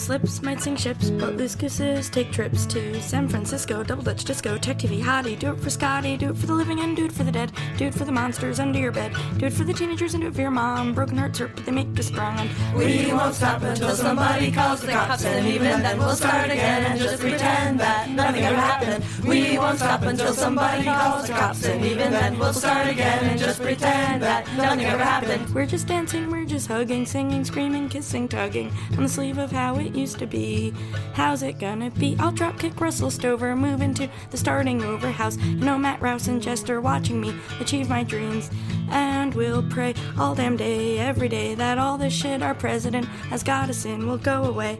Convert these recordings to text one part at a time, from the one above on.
Loose lips might sink ships, but loose gooses take trips to San Francisco. Double Dutch disco, tech TV hottie. Do it for Scotty, do it for the living and do it for the dead. Do it for the monsters under your bed. Do it for the teenagers and do it for your mom. Broken hearts hurt, but they make us strong. We won't stop until somebody calls the cops, and even then we'll start again and just pretend that nothing ever happened. We won't stop until somebody calls the cops, and even then we'll start again and just pretend that nothing ever happened. We're just dancing, we're just hugging, singing, screaming, kissing, tugging on the sleeve of how it used to be. How's it gonna be? I'll drop kick Russell Stover, move into the starting over house. You know, Matt Rouse and Jester watching me achieve my dreams. And we'll pray all damn day, every day, that all this shit our president has got us in will go away.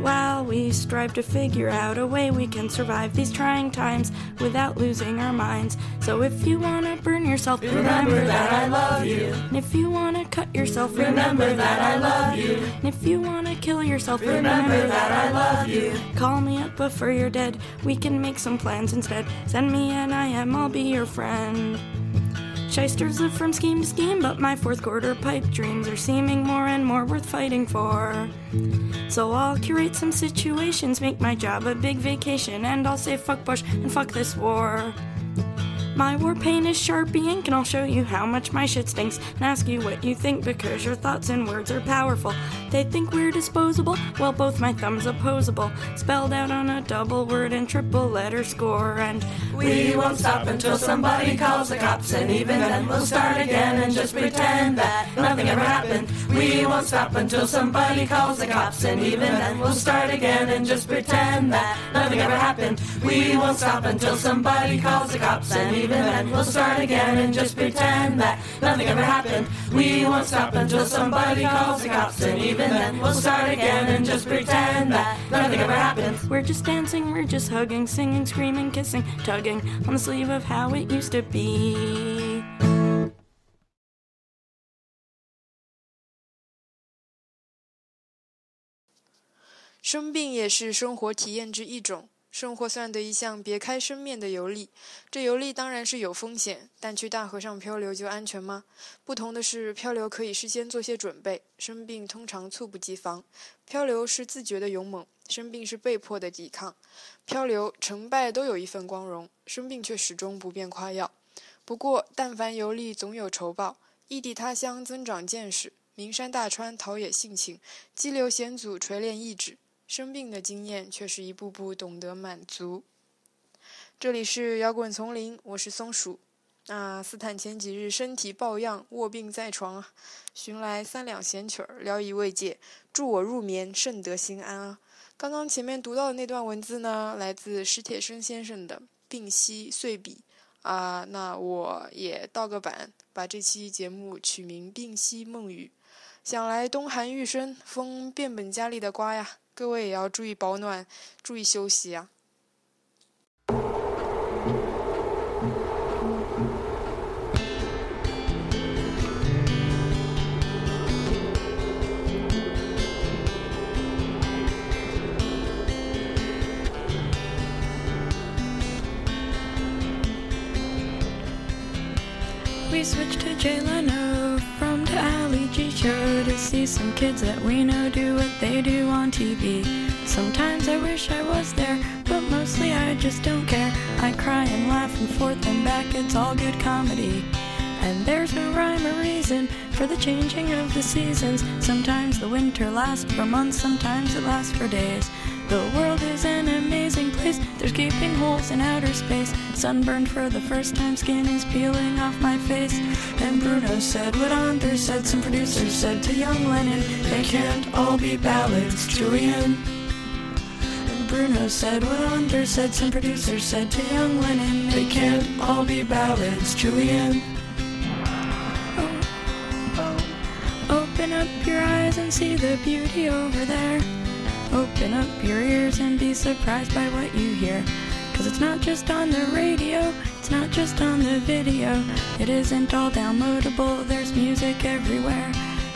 While we strive to figure out a way we can survive these trying times without losing our minds. So if you wanna burn yourself, remember that I love you. And if you wanna cut yourself, remember that I love you. And if you wanna kill yourself, remember that I love you. Call me up before you're dead. We can make some plans instead. Send me an IM, I'll be your friend. Shysters live from scheme to scheme, but my fourth quarter pipe dreams are seeming more and more worth fighting for. So I'll curate some situations, make my job a big vacation, and I'll say fuck Bush and fuck this war. My war paint is Sharpie ink, and I'll show you how much my shit stinks and ask you what you think because your thoughts and words are powerful. They think we're disposable, well, both my thumbs opposable, spelled out on a double word and triple letter score. And we won't stop until somebody calls the cops, and even then we'll start again and just pretend that nothing ever happened. We won't stop until somebody calls the cops, and even then we'll start again and just pretend that nothing ever happened. We won't stop until somebody calls the cops, and even then we'll start again and just pretend that nothing ever happened. We won't stop until somebody calls the cops, and even then we'll start again and just pretend that nothing ever happened. We're just dancing, we're just hugging, singing, screaming, kissing, tugging on the sleeve of how it used to be. “生病也是生活体验之一种。 生活算得一项别开生面的游历，这游历当然是有风险，但去大河上漂流就安全吗？不同的是，漂流可以事先做些准备，生病通常猝不及防。漂流是自觉的勇猛，生病是被迫的抵抗。漂流成败都有一份光荣，生病却始终不便夸耀。不过，但凡游历总有酬报，异地他乡增长见识，名山大川陶冶性情，激流险阻锤炼意志。生病的经验却是一步步懂得满足。这里是摇滚丛林，我是松鼠。那斯坦前几日身体抱恙，卧病在床，寻来三两闲曲儿，聊以慰藉，助我入眠，甚得心安啊。刚刚前面读到的那段文字呢，来自史铁生先生的《病隙碎笔》啊。那我也倒个板，把这期节目取名《病隙梦语》。想来冬寒欲生，风变本加厉的刮呀。各位也要注意保暖，注意休息啊。We switch to Jay see some kids that we know do what they do on TV. Sometimes I wish I was there, but mostly I just don't care. I cry and laugh and forth and back, it's all good comedy. And there's no rhyme or reason for the changing of the seasons. Sometimes the winter lasts for months, sometimes it lasts for days. The world is an amazing place. There's gaping holes in outer space. Sunburned for the first time, skin is peeling off my face. And Bruno said what Anders said. Some producers said to young Lennon, they can't all be ballads, Julian. And Bruno said what Anders said. Some producers said to young Lennon, they can't all be ballads, Julian. Oh, oh, oh, open up your eyes and see the beauty over there. Open up your ears and be surprised by what you hear. Cause it's not just on the radio, it's not just on the video. It isn't all downloadable, there's music everywhere.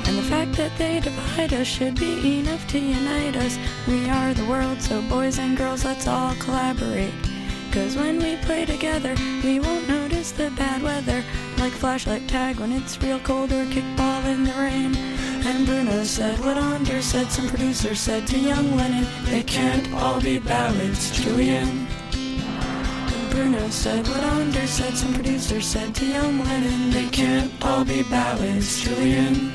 And the fact that they divide us should be enough to unite us. We are the world, so boys and girls, let's all collaborate. Cause when we play together, we won't notice the bad weather. Like flashlight tag when it's real cold or kickball in the rain. And Bruno said what Anders said, some producer said to young Lennon, they can't all be ballads, Julian. And Bruno said what Anders said, some producer said to young Lennon, they can't all be ballads, Julian.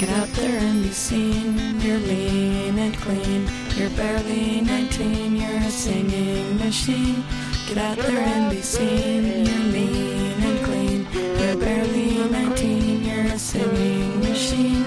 Get out there and be seen. You're lean and clean. You're barely 19. You're a singing machine. Get out there and be seen. You're lean. You're barely 19. You're a singing machine.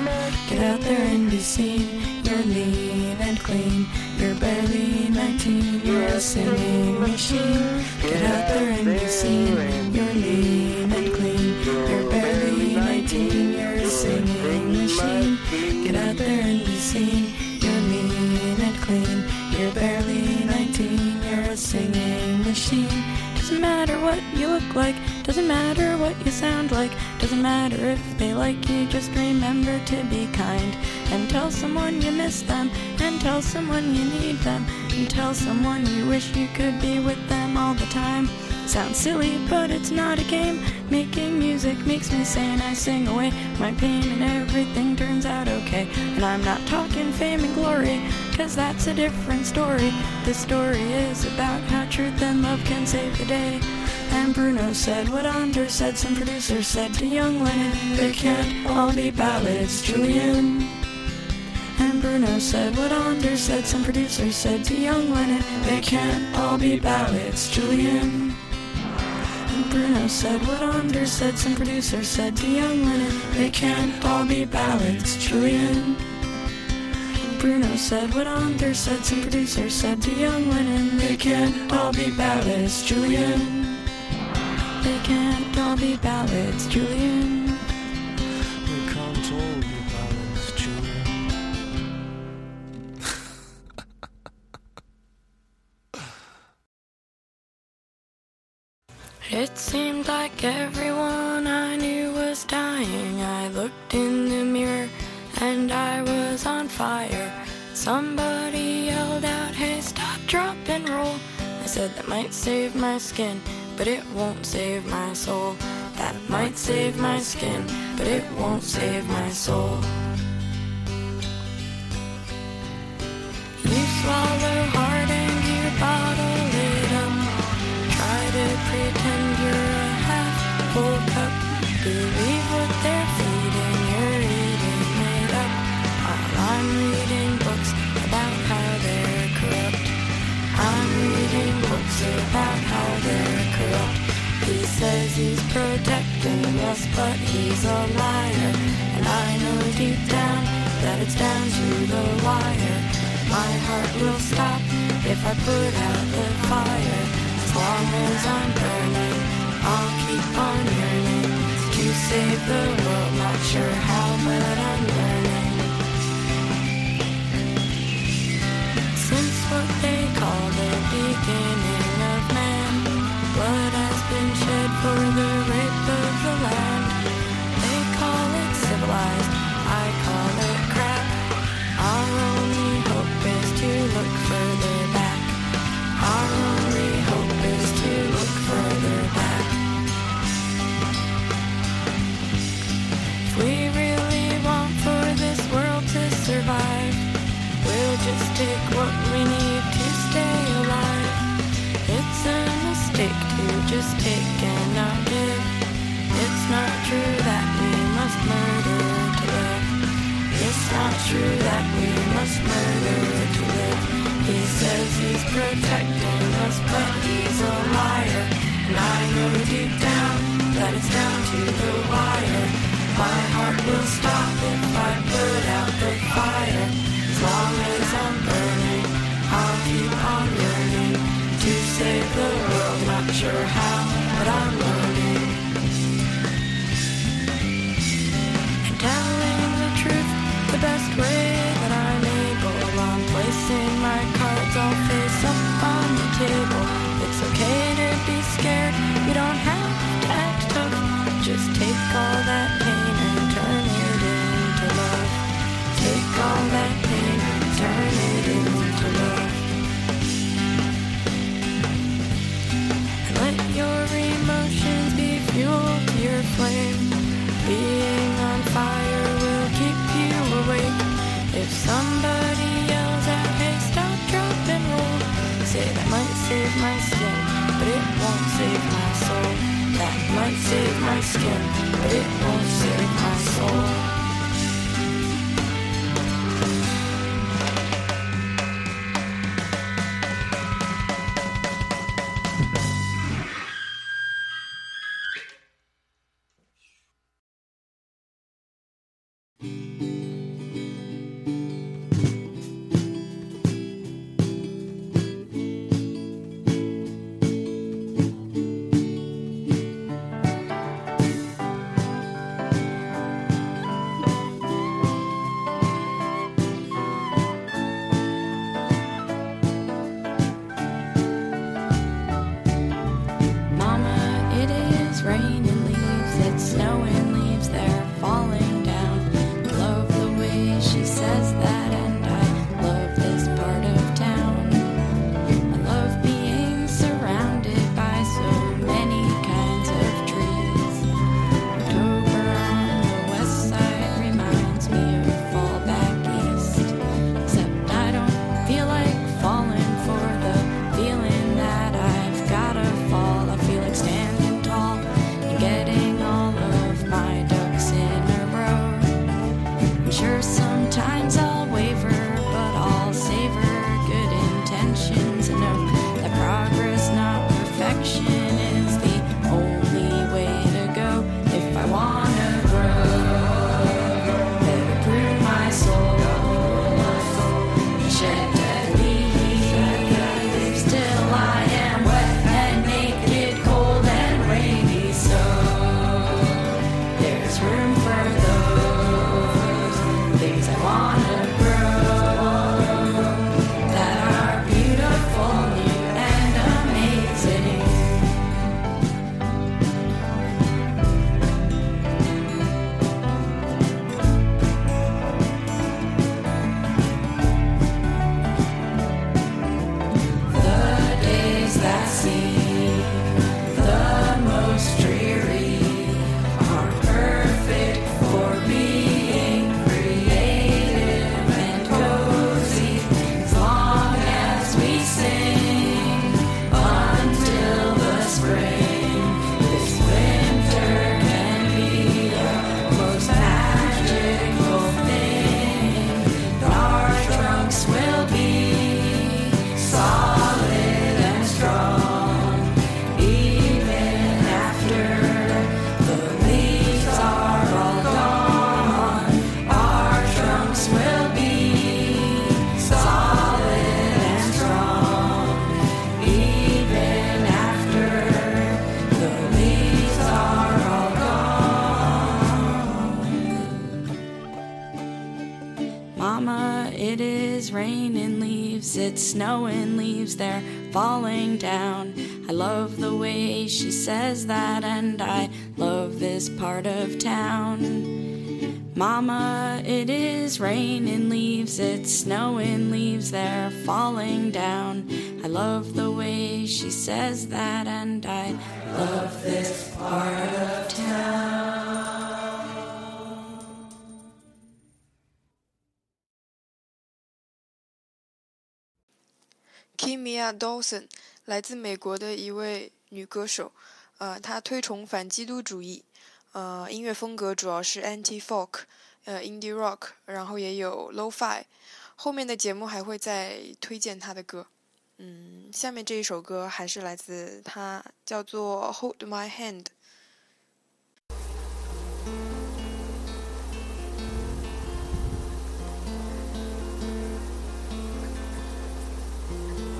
Get out there and be seen. You're lean and clean. You're barely 19. You're a singing machine. Get out there and be seen. You're lean and clean. You're barely 19. You're a singing machine. Get out there and be seen. You're lean and clean. You're barely 19. You're a singing machine. Doesn't matter what you look like. Doesn't matter what you sound like. Doesn't matter if they like you. Just remember to be kind. And tell someone you miss them. And tell someone you need them. And tell someone you wish you could be with them all the time. Sounds silly, but it's not a game. Making music makes me sane. I sing away my pain, and everything turns out okay. And I'm not talking fame and glory, cause that's a different story. This story is about how truth and love can save the day. And Bruno said what Anders said, some producers said to young Lennon, they can't all be ballads, Julian. And Bruno said what Anders said, some producers said to young Lennon, they can't all be ballads, Julian. Bruno said what Anders said, some producer said to young Lennon, they can't all be ballads, Julian. Bruno said what Anders said, some producer said to young Lennon, they can't all be ballads, Julian. They can't all be ballads, Julian. It seemed like everyone I knew was dying. I looked in the mirror and I was on fire. Somebody yelled out, Hey, stop, drop, and roll. I said, That might save my skin, but it won't save my soul. That might save my skin, but it won't save my soul. You swallow hard Believe what they're feeding, you're eating it up. While I'm reading books about how they're corrupt. I'm reading books about how they're corrupt. He says he's protecting us, but he's a liar. And I know deep down that it's down to the wire. My heart will stop if I put out the fire. As long as I'm burning, I'll keep on yearning save the world. Not sure how, but I'm learning. Since what they call the beginning we must murder to live. He says he's protecting us, but he's a liar. And I know deep down that it's down to the wire. My heart will stop if I put out the fire. As long as I'm burning, I'll keep on yearning to save the world. Not sure how, but I'm learning. If somebody yells out, hey, stop, drop, and roll. Say that might save my skin, but it won't save my soul. That might save my skin, but it won't save my soul. It's snowing leaves, they're falling down. I love the way she says that, and I love this part of town. Mama, it is raining leaves, it's snowing leaves, they're falling down. I love the way she says that, and I love this part of town. Kimia Dawson 来自美国的一位女歌手，呃，她推崇反基督主义，呃，音乐风格主要是 anti folk，呃，indie rock，然后也有 low fi。后面的节目还会再推荐她的歌。嗯，下面这一首歌还是来自她，叫做 Hold My Hand。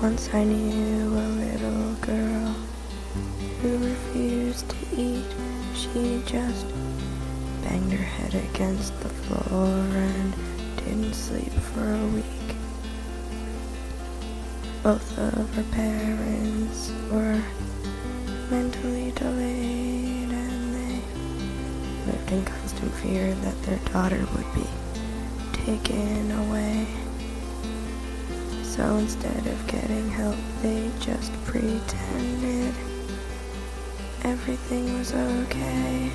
Once I knew a little girl who refused to eat. She just banged her head against the floor and didn't sleep for a week. Both of her parents were mentally delayed and they lived in constant fear that their daughter would be taken away. So instead of getting help, they just pretended everything was okay.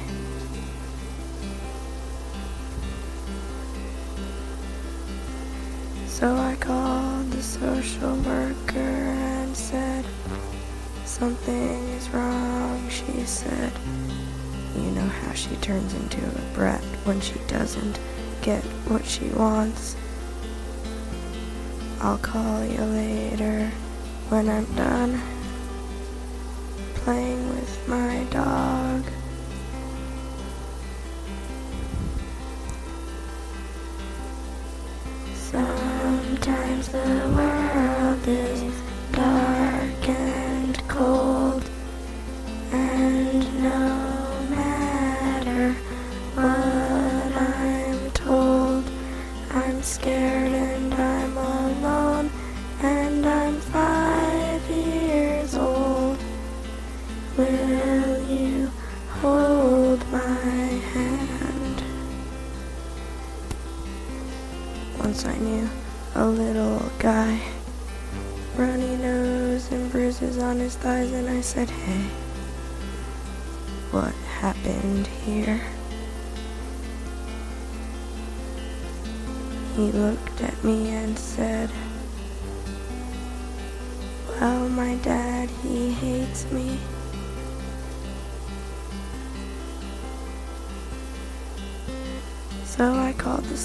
So I called the social worker and said, Something is wrong, she said. You know how she turns into a brat when she doesn't get what she wants. I'll call you later when I'm done playing with my dog. Sometimes the world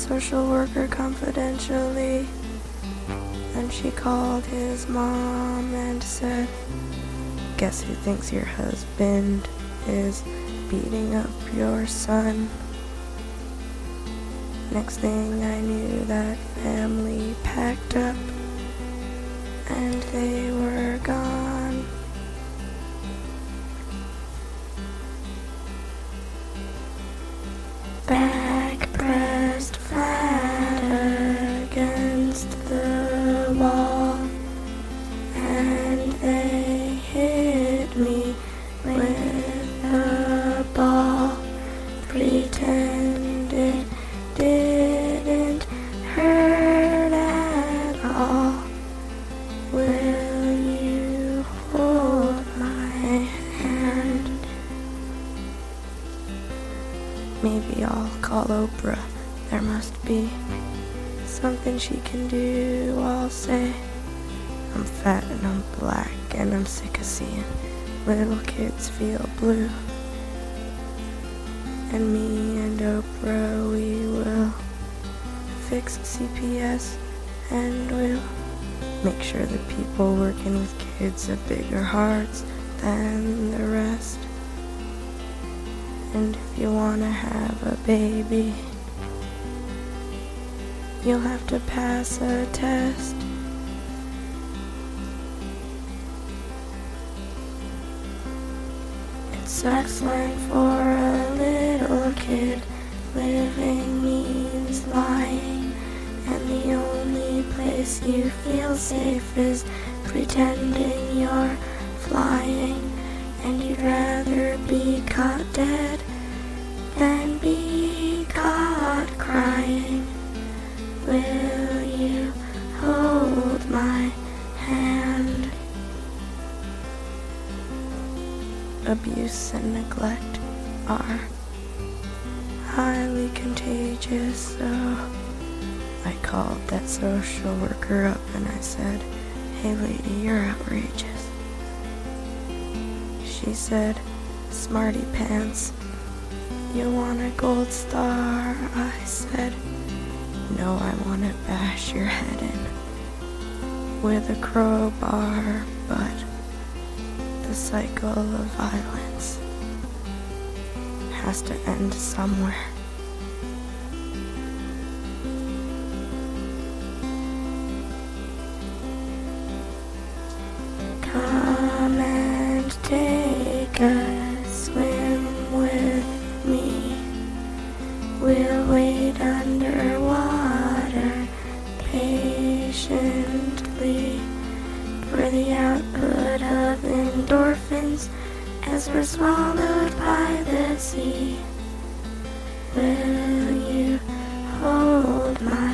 social worker confidentially. And she called his mom and said, Guess who thinks your husband is beating up your son? Next thing I knew, that family packed up and they were gone. Little kids feel blue. And me and Oprah, we will fix CPS and we'll make sure the people working with kids have bigger hearts than the rest. And if you wanna have a baby, you'll have to pass a test. Sucks when for a little kid living means lying, and the only place you feel safe is pretending you're flying, and you'd rather be caught dead than be caught crying. Will Abuse and neglect are highly contagious, so I called that social worker up and I said, Hey lady, you're outrageous. She said, Smarty pants, you want a gold star? I said, No, I want to bash your head in with a crowbar, but the cycle of violence has to end somewhere. Come and take a swim with me. We'll wait underwater patiently for the endorphins as we're swallowed by the sea. Will you hold my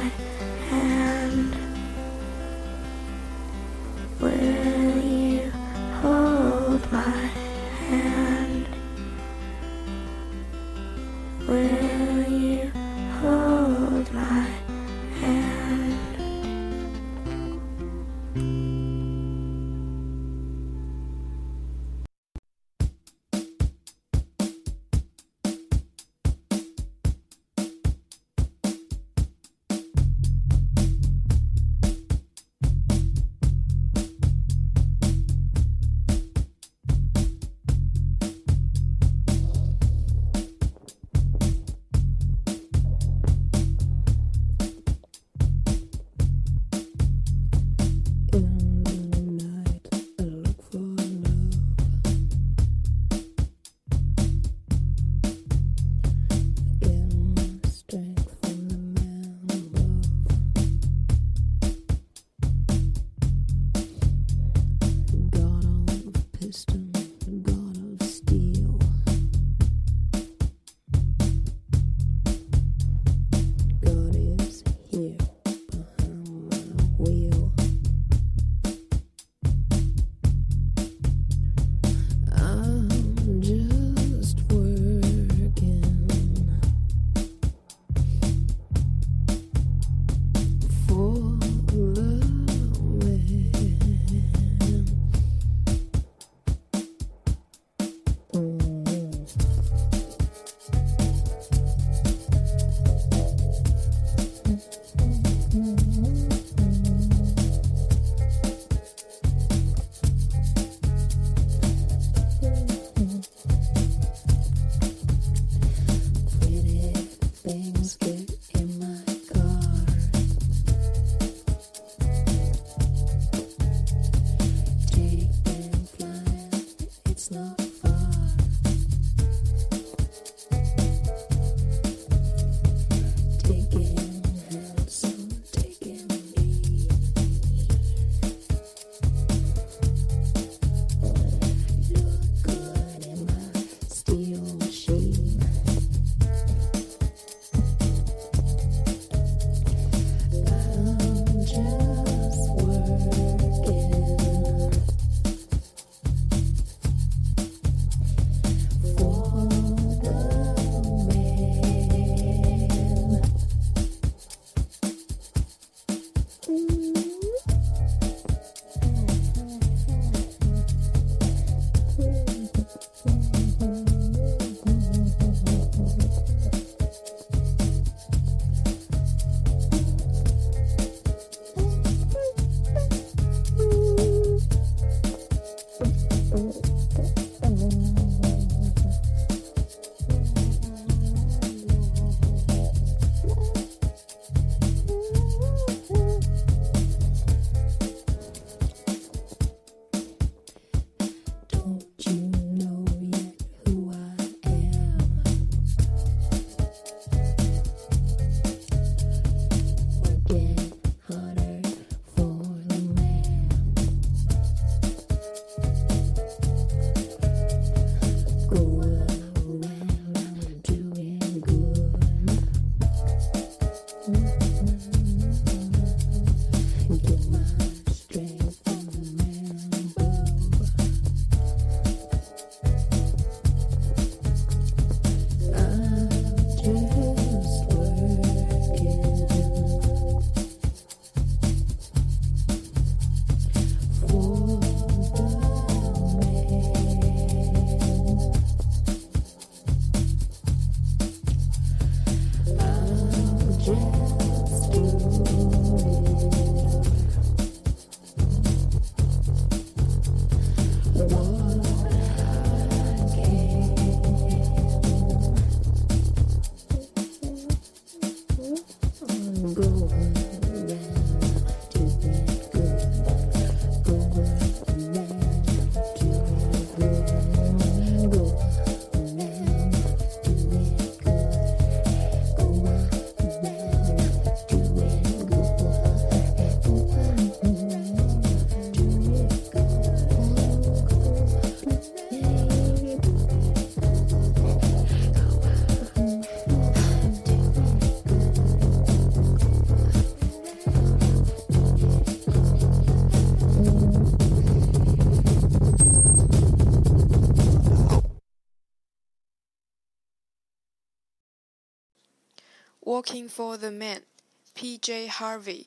for the Man，P.J. Harvey，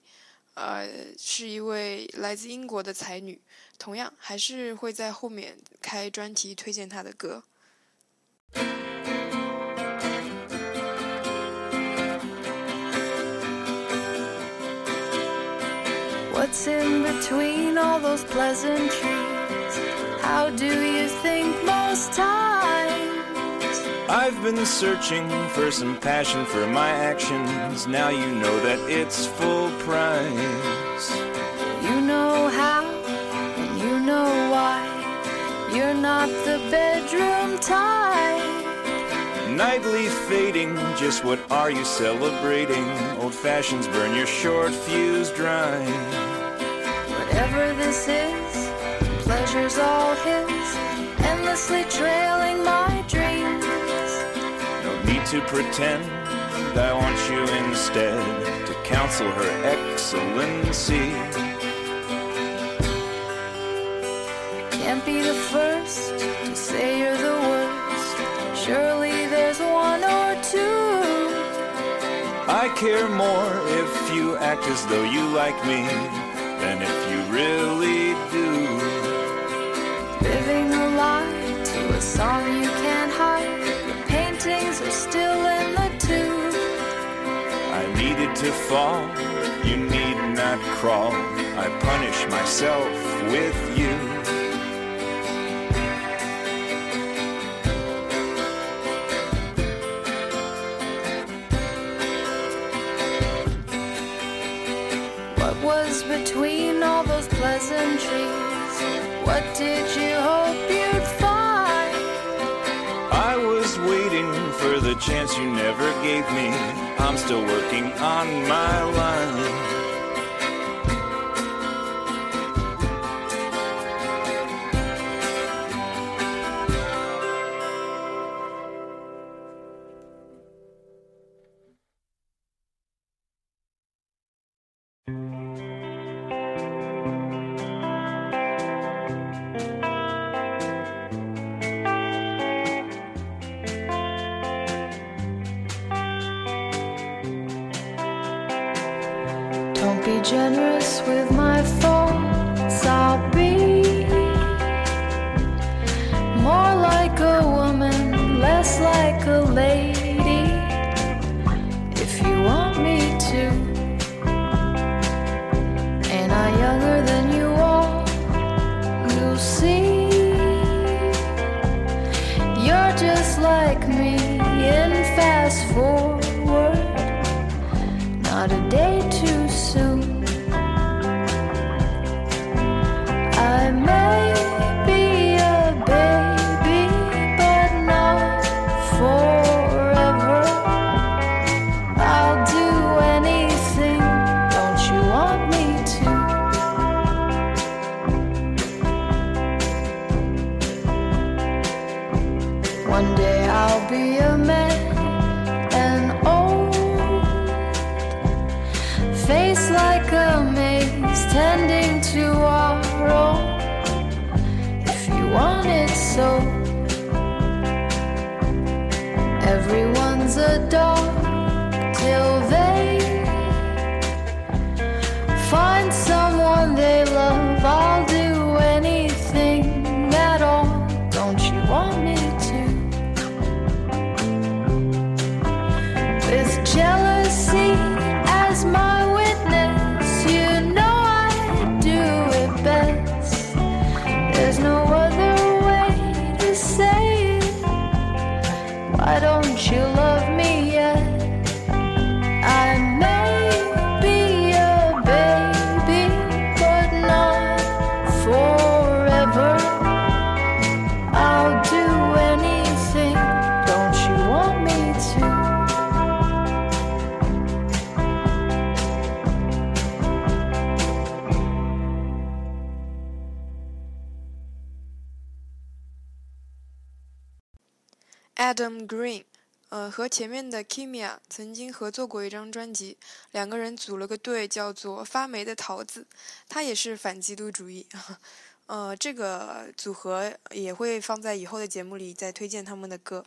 呃，是一位来自英国的才女，同样还是会在后面开专题推荐她的歌。 What's in between all those pleasantries? How do you think most times? I've been searching for some passion for my actions. Now you know that it's full price. You know how, and you know why. You're not the bedroom type. Nightly fading, just what are you celebrating? Old fashions burn your short fuse dry. Whatever this is, pleasure's all his, endlessly trailing my dreams. No need to pretend, I want you instead to counsel her excellency. Can't be the first to say you're the worst. Surely there's one or two. I care more if you act as though you like me than if you really do. Living a lie to a song you can't hide. Are still in the tube. I needed to fall, you need not crawl. I punish myself with you. What was between all those pleasantries? What did you hope you'd chance you never gave me. I'm still working on my line. With Adam Green，呃，和前面的 Kimia 曾经合作过一张专辑，两个人组了个队，叫做发霉的桃子，他也是反基督主义，呃，这个组合也会放在以后的节目里再推荐他们的歌。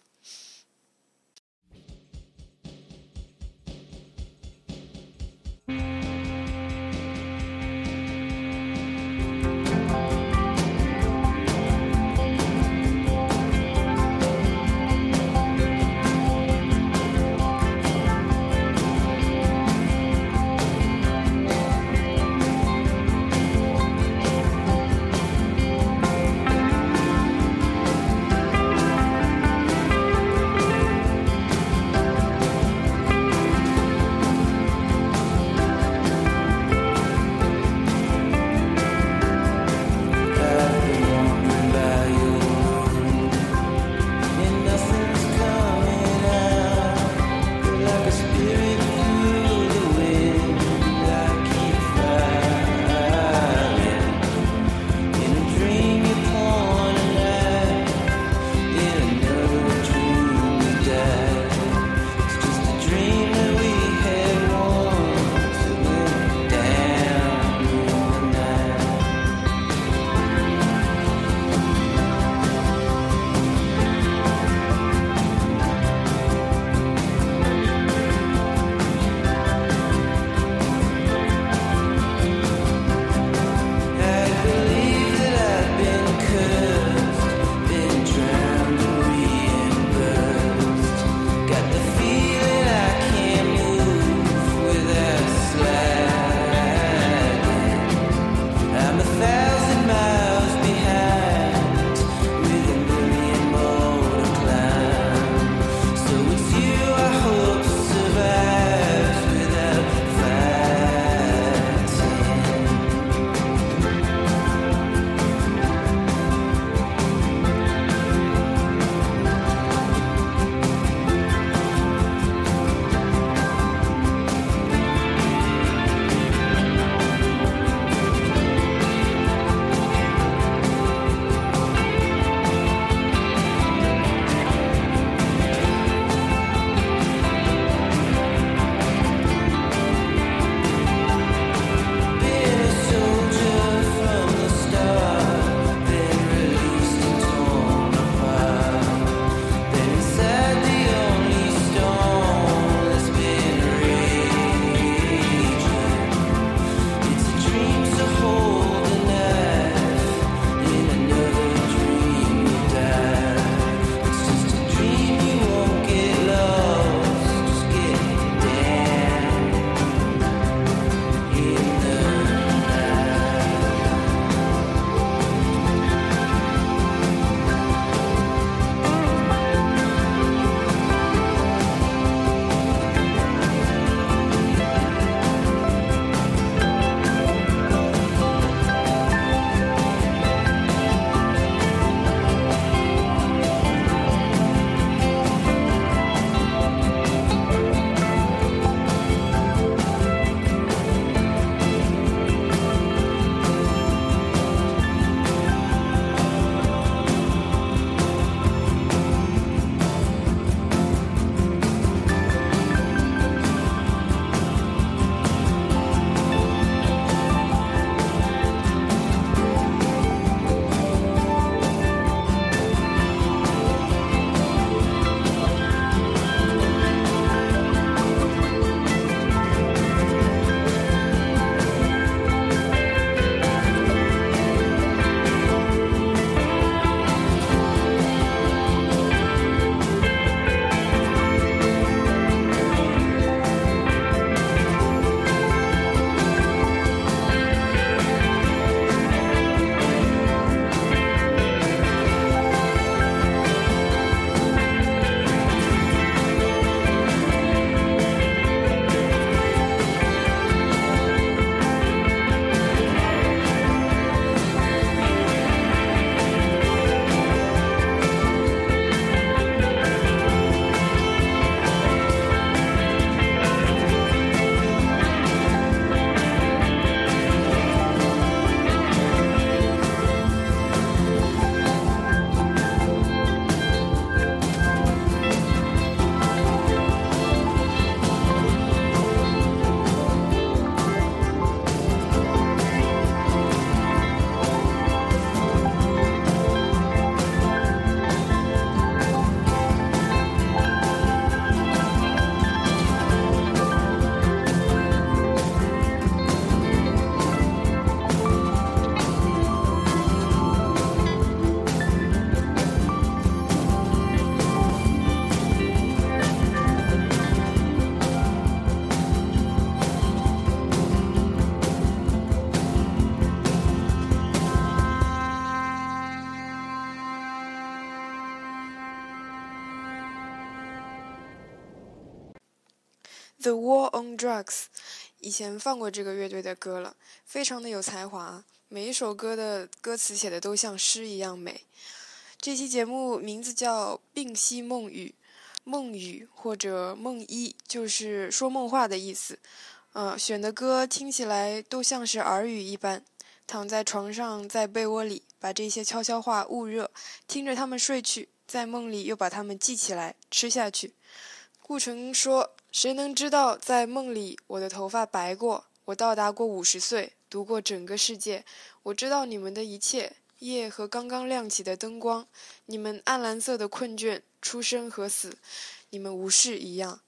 The War on Drugs，以前放过这个乐队的歌了，非常的有才华，每一首歌的歌词写的都像诗一样美。这期节目名字叫《病息梦语》，梦语或者梦一就是说梦话的意思。呃，选的歌听起来都像是耳语一般。躺在床上，在被窝里，把这些悄悄话捂热，听着他们睡去，在梦里又把它们记起来吃下去。顾城说：“谁能知道，在梦里我的头发白过，我到达过五十岁，读过整个世界，我知道你们的一切，夜和刚刚亮起的灯光，你们暗蓝色的困倦，出生和死，你们无视一样。”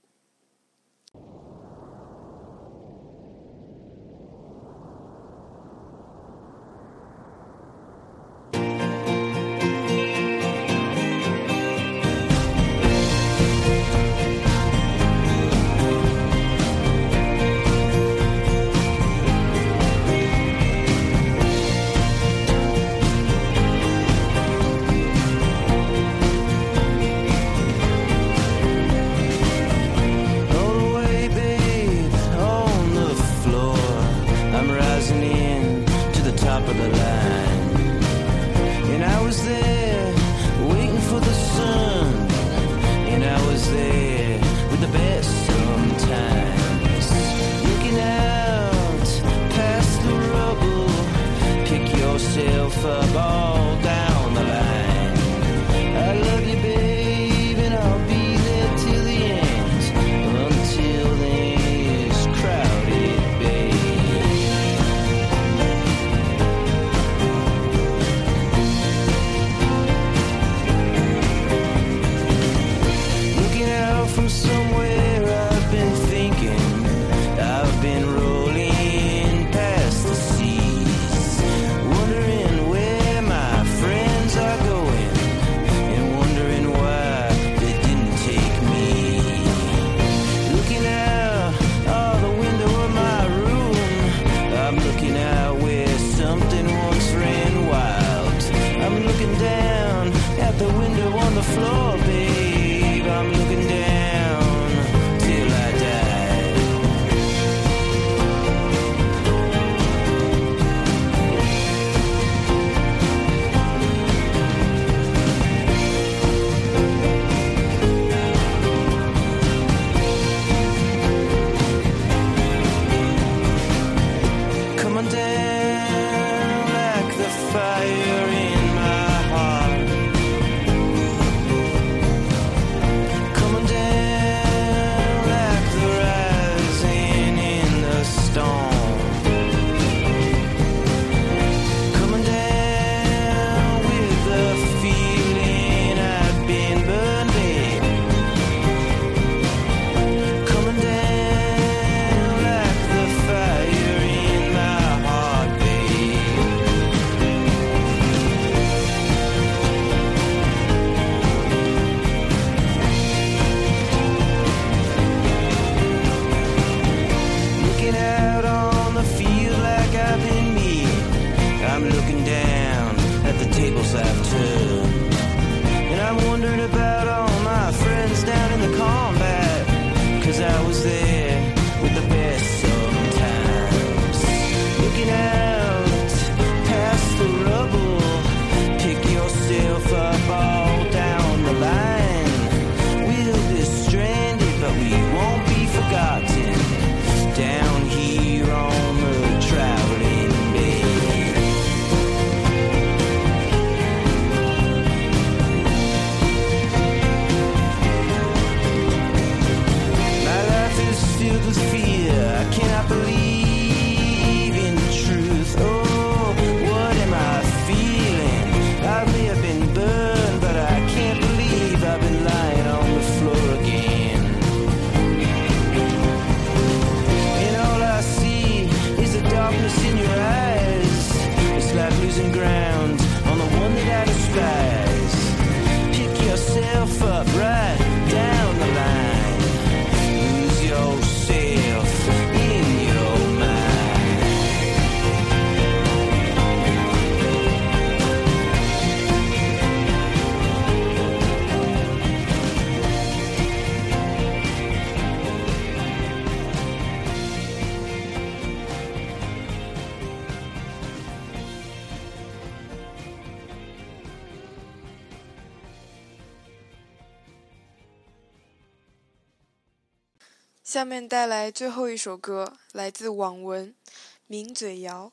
Floor, babe. 下面带来最后一首歌来自网文名嘴谣。